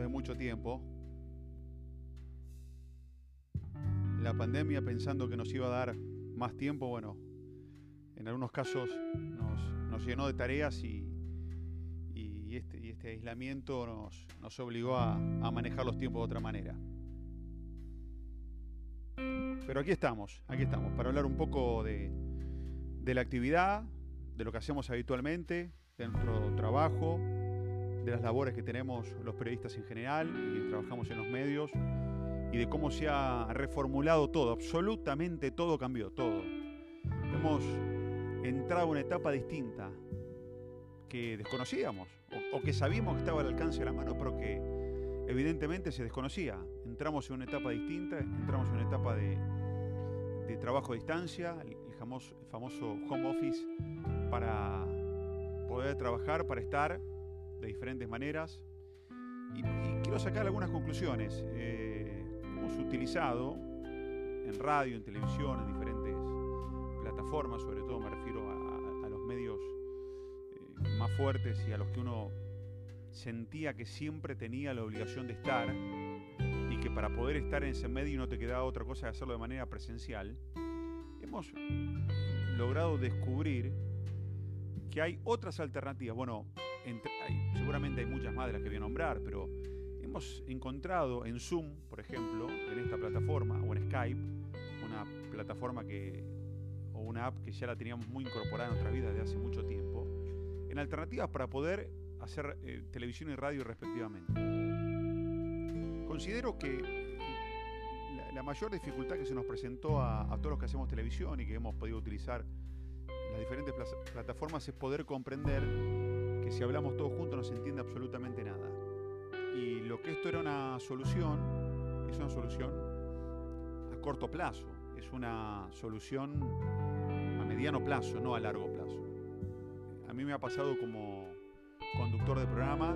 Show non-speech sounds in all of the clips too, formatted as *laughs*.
de mucho tiempo. La pandemia pensando que nos iba a dar más tiempo, bueno, en algunos casos nos, llenó de tareas y, este, este, aislamiento nos, obligó a, a manejar los tiempos de otra manera. Pero aquí estamos, aquí estamos, para hablar un poco de, de la actividad, de lo que hacemos habitualmente, de nuestro trabajo, de las labores que tenemos los periodistas en general y trabajamos en los medios y de cómo se ha reformulado todo, absolutamente todo cambió, todo. Hemos entrado a una etapa distinta que desconocíamos o, que sabíamos que estaba al alcance de la mano, pero que evidentemente se desconocía. Entramos en una etapa distinta, entramos en una etapa de, trabajo a distancia, famoso, home office para poder trabajar, para estar de diferentes maneras. Y, quiero sacar algunas conclusiones. Eh, hemos utilizado en radio, en televisión, en diferentes plataformas, sobre todo me refiero a, los medios eh, más fuertes y a los que uno sentía que siempre tenía la obligación de estar y que para poder estar en ese medio no te quedaba otra cosa que hacerlo de manera presencial hemos logrado descubrir que hay otras alternativas. Bueno, seguramente hay muchas más de las que voy a nombrar, pero hemos encontrado en Zoom, por ejemplo, en esta plataforma, o en Skype, una plataforma que, o una app que ya la teníamos muy incorporada en nuestra vida desde hace mucho tiempo, en alternativas para poder hacer eh, televisión y radio respectivamente. Considero que la mayor dificultad que se nos presentó a, todos los que hacemos televisión y que hemos podido utilizar las diferentes plataformas es poder comprender que si hablamos todos juntos no se entiende absolutamente nada. Y lo que esto era una solución, es una solución a corto plazo, es una solución a mediano plazo, no a largo plazo. A mí me ha pasado como conductor de programa,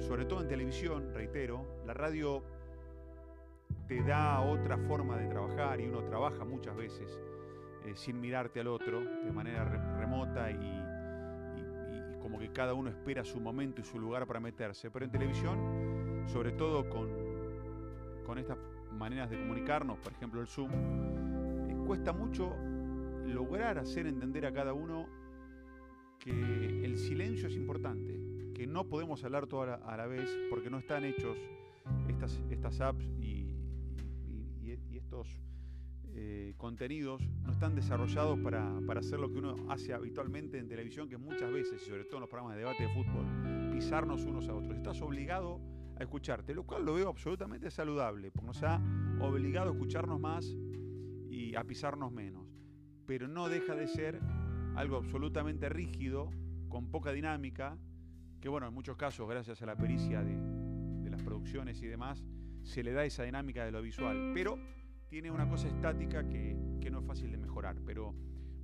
sobre todo en televisión, reitero, la radio te da otra forma de trabajar y uno trabaja muchas veces eh, sin mirarte al otro de manera remota y, como que cada uno espera su momento y su lugar para meterse. Pero en televisión, sobre todo con, con estas maneras de comunicarnos, por ejemplo el Zoom, eh, cuesta mucho lograr hacer entender a cada uno que el silencio es importante, que no podemos hablar toda a la vez porque no están hechos estas, estas apps y eh, contenidos no están desarrollados para, hacer lo que uno hace habitualmente en televisión, que muchas veces, y sobre todo en los programas de debate de fútbol, pisarnos unos a otros. Estás obligado a escucharte, lo cual lo veo absolutamente saludable, porque nos ha obligado a escucharnos más y a pisarnos menos. Pero no deja de ser algo absolutamente rígido, con poca dinámica, que bueno, en muchos casos, gracias a la pericia de, de las producciones y demás, se le da esa dinámica de lo visual. Pero tiene una cosa estática que, no es fácil de mejorar. Pero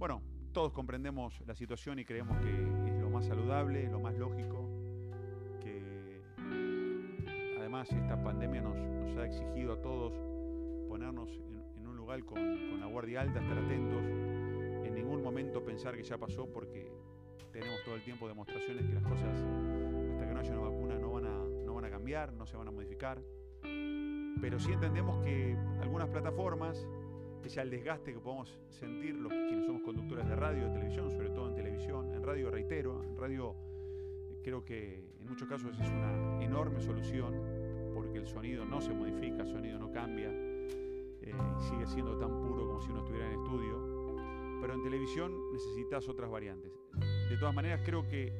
bueno, todos comprendemos la situación y creemos que es lo más saludable, lo más lógico, que además esta pandemia nos, ha exigido a todos ponernos en, un lugar con, la guardia alta, estar atentos, en ningún momento pensar que ya pasó porque tenemos todo el tiempo demostraciones que las cosas hasta que no haya una vacuna no van a, no van a cambiar, no se van a modificar pero sí entendemos que algunas plataformas, pese al desgaste que podemos sentir los quienes somos conductores de radio, de televisión, sobre todo en televisión, en radio reitero, en radio creo que en muchos casos es una enorme solución porque el sonido no se modifica, el sonido no cambia eh, y sigue siendo tan puro como si uno estuviera en estudio. Pero en televisión necesitas otras variantes. De todas maneras, creo que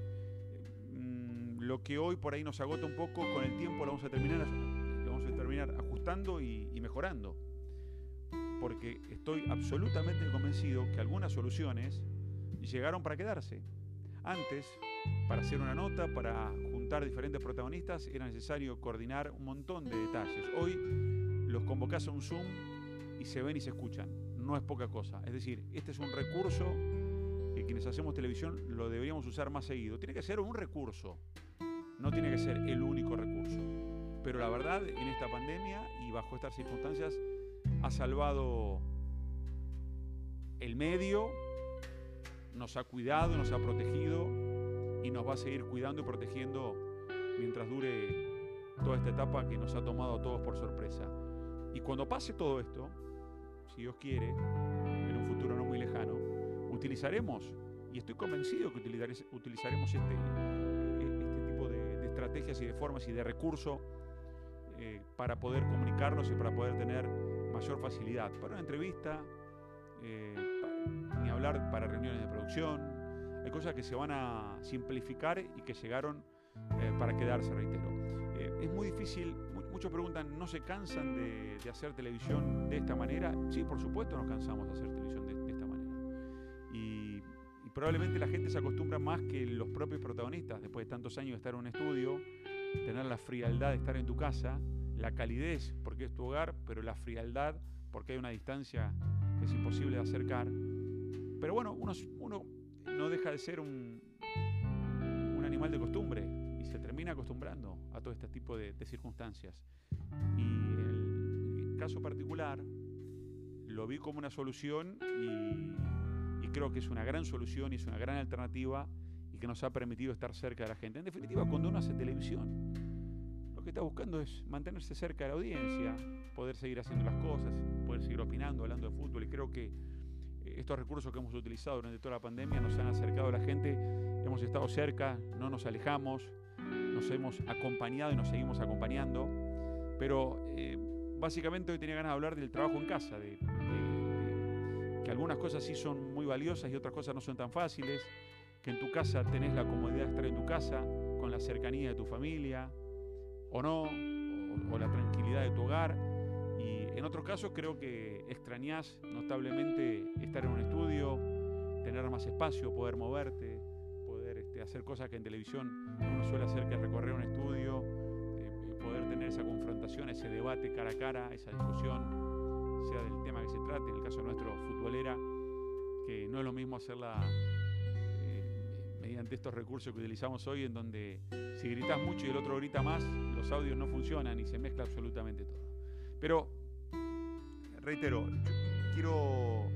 mm, lo que hoy por ahí nos agota un poco, con el tiempo lo vamos a terminar terminar ajustando y, mejorando. Porque estoy absolutamente convencido que algunas soluciones llegaron para quedarse. Antes, para hacer una nota, para juntar diferentes protagonistas, era necesario coordinar un montón de detalles. Hoy los convocás a un Zoom y se ven y se escuchan. No es poca cosa. Es decir, este es un recurso que quienes hacemos televisión lo deberíamos usar más seguido. Tiene que ser un recurso, no tiene que ser el único recurso. Pero la verdad, en esta pandemia y bajo estas circunstancias, ha salvado el medio nos ha cuidado, nos ha protegido y nos va a seguir cuidando y protegiendo mientras dure toda esta etapa que nos ha tomado a todos por sorpresa. Y cuando pase todo esto, si Dios quiere, en un futuro no muy lejano, utilizaremos, y estoy convencido que utilizaremos este, este tipo de, estrategias y de formas y de recursos eh, para poder comunicarnos y para poder tener mayor facilidad para una entrevista, eh, ni hablar para reuniones de producción. Hay cosas que se van a simplificar y que llegaron eh, para quedarse, reitero. es muy difícil, muchos preguntan, ¿no se cansan de, hacer televisión de esta manera? Sí, por supuesto nos cansamos de hacer televisión de, esta manera. Y, y, probablemente la gente se acostumbra más que los propios protagonistas, después de tantos años de estar en un estudio, tener la frialdad de estar en tu casa, la calidez porque es tu hogar, pero la frialdad porque hay una distancia que es imposible de acercar. Pero bueno, uno, uno no deja de ser un, un animal de costumbre y se termina acostumbrando a todo este tipo de, circunstancias. Y el caso particular lo vi como una solución y, y creo que es una gran solución y es una gran alternativa que nos ha permitido estar cerca de la gente. En definitiva, cuando uno hace televisión, lo que está buscando es mantenerse cerca de la audiencia, poder seguir haciendo las cosas, poder seguir opinando, hablando de fútbol. Y creo que eh, estos recursos que hemos utilizado durante toda la pandemia nos han acercado a la gente, hemos estado cerca, no nos alejamos, nos hemos acompañado y nos seguimos acompañando. Pero eh, básicamente hoy tenía ganas de hablar del trabajo en casa, de, que algunas cosas sí son muy valiosas y otras cosas no son tan fáciles, que en tu casa tenés la comodidad de estar en tu casa, con la cercanía de tu familia, o no, o, la tranquilidad de tu hogar. Y en otros casos creo que extrañas notablemente estar en un estudio, tener más espacio, poder moverte, poder este, hacer cosas que en televisión uno suele hacer, que recorrer un estudio, eh, poder tener esa confrontación, ese debate cara a cara, esa discusión, sea del tema que se trate, en el caso nuestro, futbolera, que no es lo mismo hacerla mediante estos recursos que utilizamos hoy, en donde si gritas mucho y el otro grita más, los audios no funcionan y se mezcla absolutamente todo. Pero, reitero, quiero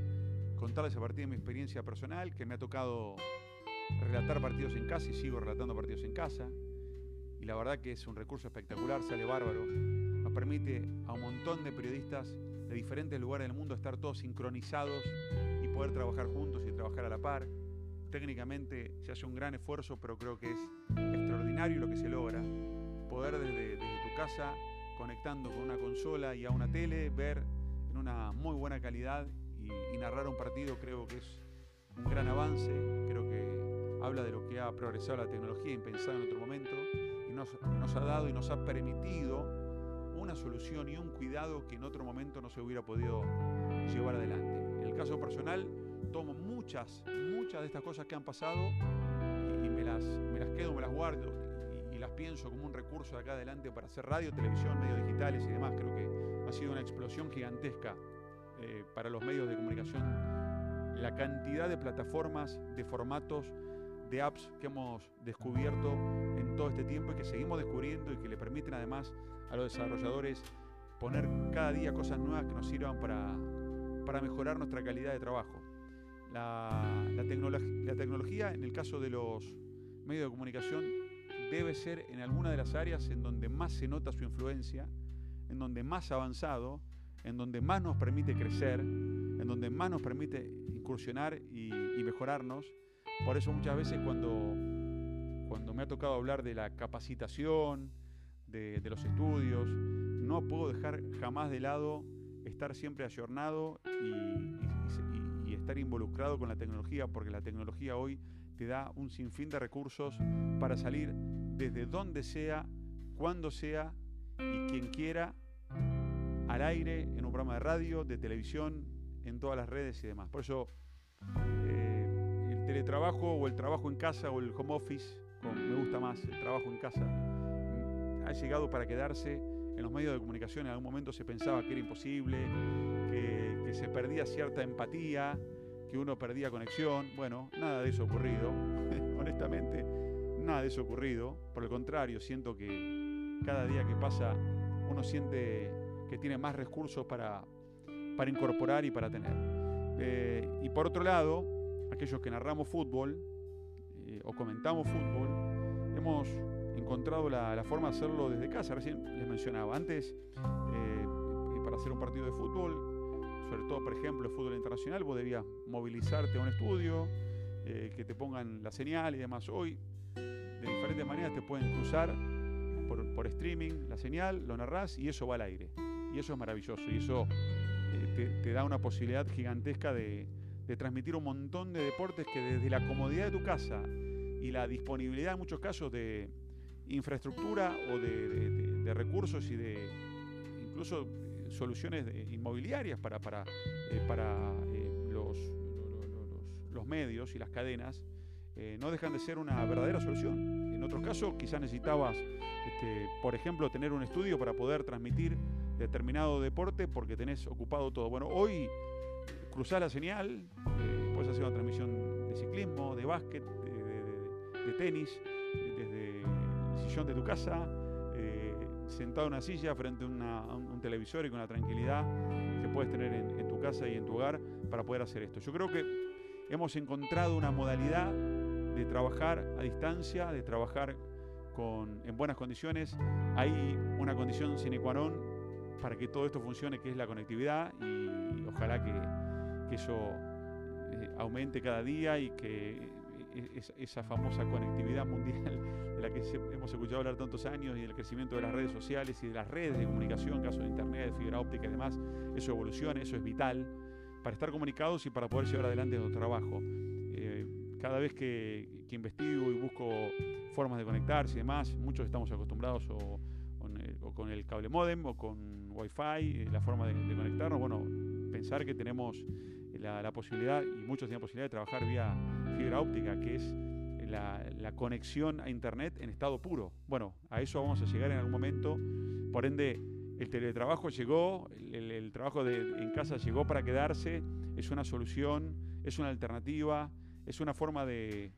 contarles a partir de mi experiencia personal que me ha tocado relatar partidos en casa y sigo relatando partidos en casa. Y la verdad que es un recurso espectacular, sale bárbaro. Nos permite a un montón de periodistas de diferentes lugares del mundo estar todos sincronizados y poder trabajar juntos y trabajar a la par técnicamente se hace un gran esfuerzo, pero creo que es extraordinario lo que se logra. Poder desde, tu casa, conectando con una consola y a una tele, ver en una muy buena calidad y, narrar un partido, creo que es un gran avance. Creo que habla de lo que ha progresado la tecnología impensada en otro momento y nos, nos ha dado y nos ha permitido una solución y un cuidado que en otro momento no se hubiera podido llevar adelante. En el caso personal, tomo muchas, muchas de estas cosas que han pasado y, me, las, me las quedo, me las guardo y, las pienso como un recurso de acá adelante para hacer radio, televisión, medios digitales y demás. Creo que ha sido una explosión gigantesca eh, para los medios de comunicación. La cantidad de plataformas, de formatos, de apps que hemos descubierto en todo este tiempo y que seguimos descubriendo y que le permiten además a los desarrolladores poner cada día cosas nuevas que nos sirvan para, para mejorar nuestra calidad de trabajo. La, la, tecnología, en el caso de los medios de comunicación, debe ser en alguna de las áreas en donde más se nota su influencia, en donde más avanzado, en donde más nos permite crecer, en donde más nos permite incursionar y, mejorarnos. Por eso muchas veces cuando, cuando me ha tocado hablar de la capacitación, de, de los estudios, no puedo dejar jamás de lado estar siempre ayornado y, estar involucrado con la tecnología, porque la tecnología hoy te da un sinfín de recursos para salir desde donde sea, cuando sea y quien quiera al aire, en un programa de radio, de televisión, en todas las redes y demás. Por eso eh, el teletrabajo o el trabajo en casa o el home office, como me gusta más el trabajo en casa, ha llegado para quedarse. En los medios de comunicación en algún momento se pensaba que era imposible, que se perdía cierta empatía, que uno perdía conexión. Bueno, nada de eso ocurrido. *laughs* Honestamente, nada de eso ocurrido. Por el contrario, siento que cada día que pasa uno siente que tiene más recursos para, para incorporar y para tener. Eh, y por otro lado, aquellos que narramos fútbol eh, o comentamos fútbol, hemos encontrado la, forma de hacerlo desde casa. Recién les mencionaba, antes eh, para hacer un partido de fútbol, sobre todo por ejemplo el fútbol internacional, vos debías movilizarte a un estudio, eh, que te pongan la señal y demás. Hoy de diferentes maneras te pueden cruzar por, streaming la señal, lo narrás y eso va al aire. Y eso es maravilloso y eso te, da una posibilidad gigantesca de, de transmitir un montón de deportes que desde la comodidad de tu casa y la disponibilidad en muchos casos de infraestructura o de, recursos y de incluso eh, soluciones inmobiliarias para, para, eh, para eh, los, los, medios y las cadenas, no dejan de ser una verdadera solución. En otros casos quizás necesitabas, este, por ejemplo, tener un estudio para poder transmitir determinado deporte porque tenés ocupado todo. Bueno, hoy cruzás la señal, eh, puedes hacer una transmisión de ciclismo, de básquet, de, tenis, desde el sillón de tu casa, eh, sentado en una silla frente a, un, televisor y con la tranquilidad que puedes tener en, tu casa y en tu hogar para poder hacer esto. Yo creo que hemos encontrado una modalidad de trabajar a distancia, de trabajar con, en buenas condiciones. Hay una condición sine qua non para que todo esto funcione, que es la conectividad, y ojalá que, que eso eh, aumente cada día y que eh, esa famosa conectividad mundial la que hemos escuchado hablar tantos años y el crecimiento de las redes sociales y de las redes de comunicación, caso de internet, de fibra óptica y demás, eso evoluciona, eso es vital para estar comunicados y para poder llevar adelante nuestro trabajo. Eh, cada vez que, investigo y busco formas de conectarse y demás, muchos estamos acostumbrados o, con el cable modem o con wifi, la forma de conectarnos, bueno, pensar que tenemos la, posibilidad, y muchos tienen la posibilidad de trabajar vía fibra óptica, que es la, conexión a Internet en estado puro. Bueno, a eso vamos a llegar en algún momento. Por ende, el teletrabajo llegó, el, trabajo en casa llegó para quedarse, es una solución, es una alternativa, es una forma de,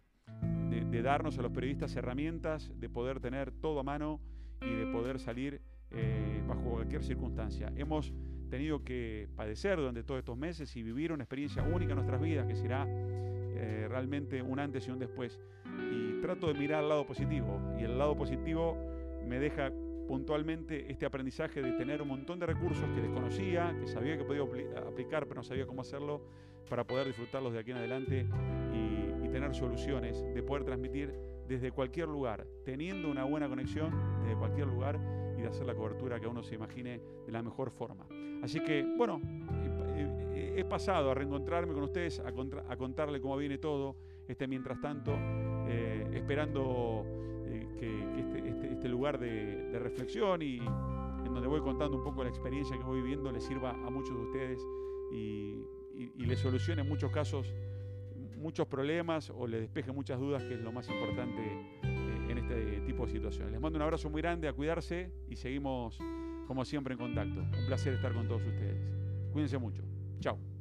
darnos a los periodistas herramientas de poder tener todo a mano y de poder salir eh, bajo cualquier circunstancia. Hemos tenido que padecer durante todos estos meses y vivir una experiencia única en nuestras vidas, que será eh, realmente un antes y un después. Y trato de mirar al lado positivo. Y el lado positivo me deja puntualmente este aprendizaje de tener un montón de recursos que desconocía, que sabía que podía aplicar, pero no sabía cómo hacerlo, para poder disfrutarlos de aquí en adelante y, y tener soluciones, de poder transmitir desde cualquier lugar, teniendo una buena conexión desde cualquier lugar y de hacer la cobertura que uno se imagine de la mejor forma. Así que, bueno, he pasado a reencontrarme con ustedes, a, contarle cómo viene todo, este, mientras tanto, eh, esperando eh, que, este, este, este, lugar de, reflexión y en donde voy contando un poco la experiencia que voy viviendo le sirva a muchos de ustedes y, y, les solucione en muchos casos muchos problemas o les despeje muchas dudas, que es lo más importante eh, en este tipo de situaciones. Les mando un abrazo muy grande, a cuidarse y seguimos como siempre en contacto. Un placer estar con todos ustedes. Cuídense mucho. Ciao.